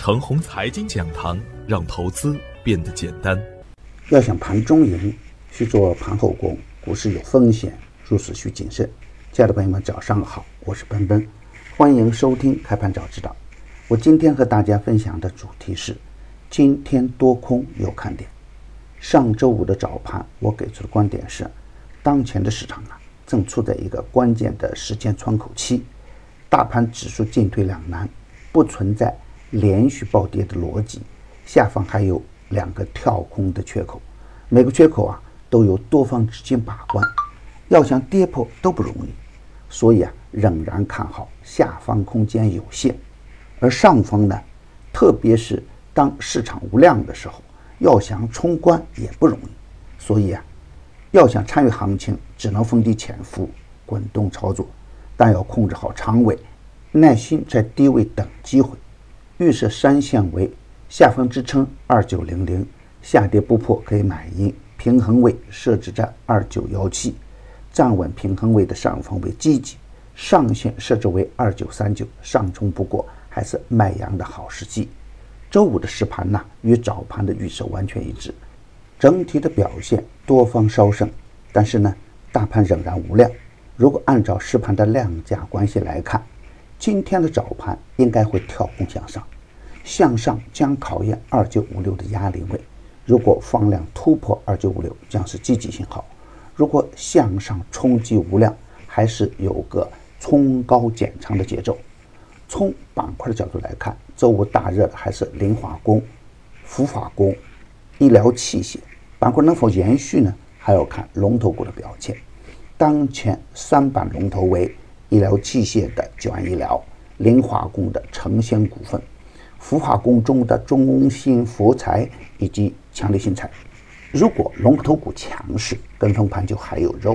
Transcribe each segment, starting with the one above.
程红财经讲堂，让投资变得简单。要想盘中赢，需做盘后功。股市有风险，入市需谨慎。亲爱的朋友们，早上好，我是奔奔，欢迎收听开盘早知道。我今天和大家分享的主题是：今天多空有看点。上周五的早盘，我给出的观点是，当前的市场啊，正处在一个关键的时间窗口期，大盘指数进退两难，不存在连续暴跌的逻辑，下方还有两个跳空的缺口，每个缺口啊。都有多方资金把关，要想跌破都不容易，所以啊，仍然看好下方空间有限，而上方呢，特别是当市场无量的时候，要想冲关也不容易，所以啊，要想参与行情，只能逢低潜伏，滚动操作，但要控制好仓位，耐心在低位等机会。预设三线为下方支撑二九零零，下跌不破可以买阴。平衡位设置在二九幺七，站稳平衡位的上方为积极，上限设置为二九三九，上冲不过还是卖阳的好时机。周五的实盘呢，与早盘的预测完全一致，整体的表现多方稍胜，但是呢，大盘仍然无量。如果按照实盘的量价关系来看，今天的早盘应该会跳空向上，向上将考验二九五六的压力位。如果放量突破二九五六，将是积极信号；如果向上冲击无量，还是有个冲高减仓的节奏。从板块的角度来看，周五大热的还是磷化工、氟化工、医疗器械板块能否延续呢？还要看龙头股的表现。当前三板龙头为医疗器械的九安医疗、磷化工的成仙股份。氟化工中的中芯氟材以及强力新材，如果龙头股强势，跟风盘就还有肉；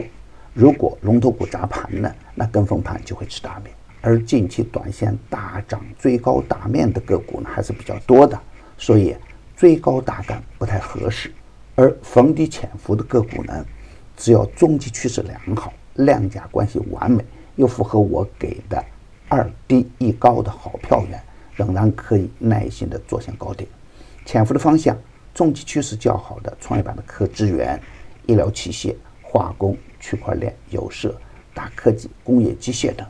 如果龙头股砸盘呢，那跟风盘就会吃大面。而近期短线大涨、追高打面的个股呢，还是比较多的，所以追高打干不太合适。而逢低潜伏的个股呢，只要中期趋势良好、量价关系完美，又符合我给的二低一高的好票源。仍然可以耐心的做向高点，潜伏的方向，中期趋势较好的创业板的科资源、医疗器械、化工、区块链、有色、大科技、工业机械等。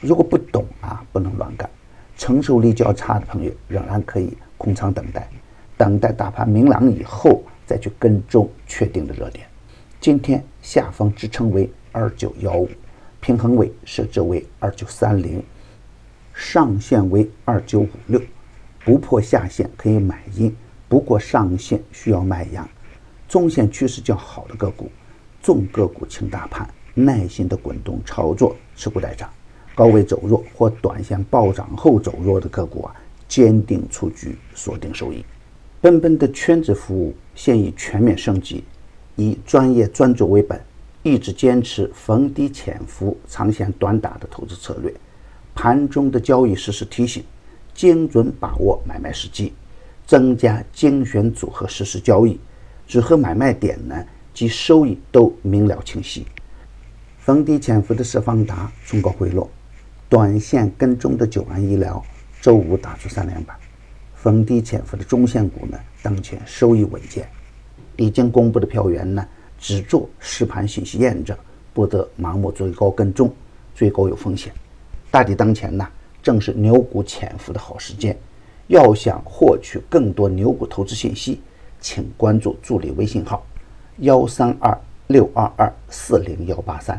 如果不懂啊，不能乱干。承受力较差的朋友仍然可以空仓等待，等待大盘明朗以后再去跟踪确定的热点。今天下方支撑为二九幺五，平衡位设置为二九三零。上限为二九五六，不破下限可以买阴，不过上限需要卖阳。中线趋势较好的个股，重个股轻大盘，耐心的滚动操作，持股待涨。高位走弱或短线暴涨后走弱的个股啊，坚定出局，锁定收益。奔奔的圈子服务现已全面升级，以专业专注为本，一直坚持逢低潜伏、长线短打的投资策略。盘中的交易实时提醒，精准把握买卖时机，增加精选组合实时交易，组合买卖点呢及收益都明了清晰。逢低潜伏的四方达冲高回落，短线跟踪的九安医疗周五打出三连板。逢低潜伏的中线股呢，当前收益稳健。已经公布的票源呢，只做实盘信息验证，不得盲目追高跟踪，追高有风险。大敌当前呢，正是牛股潜伏的好时间。要想获取更多牛股投资信息，请关注助理微信号：幺三二六二二四零幺八三，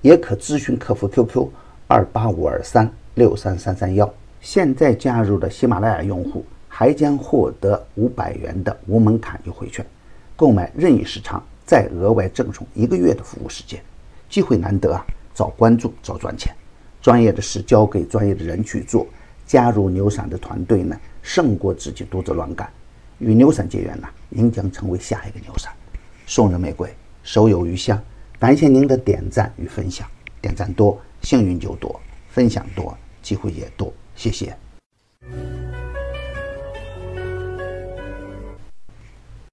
也可咨询客服 QQ：二八五二三六三三三幺。现在加入的喜马拉雅用户还将获得五百元的无门槛优惠券，购买任意时长再额外赠送一个月的服务时间。机会难得啊，早关注早赚钱。专业的事交给专业的人去做，加入牛散的团队呢，胜过自己独自乱干。与牛散结缘呢，您将成为下一个牛散。送人玫瑰，手有余香。感谢您的点赞与分享，点赞多，幸运就多；分享多，机会也多。谢谢。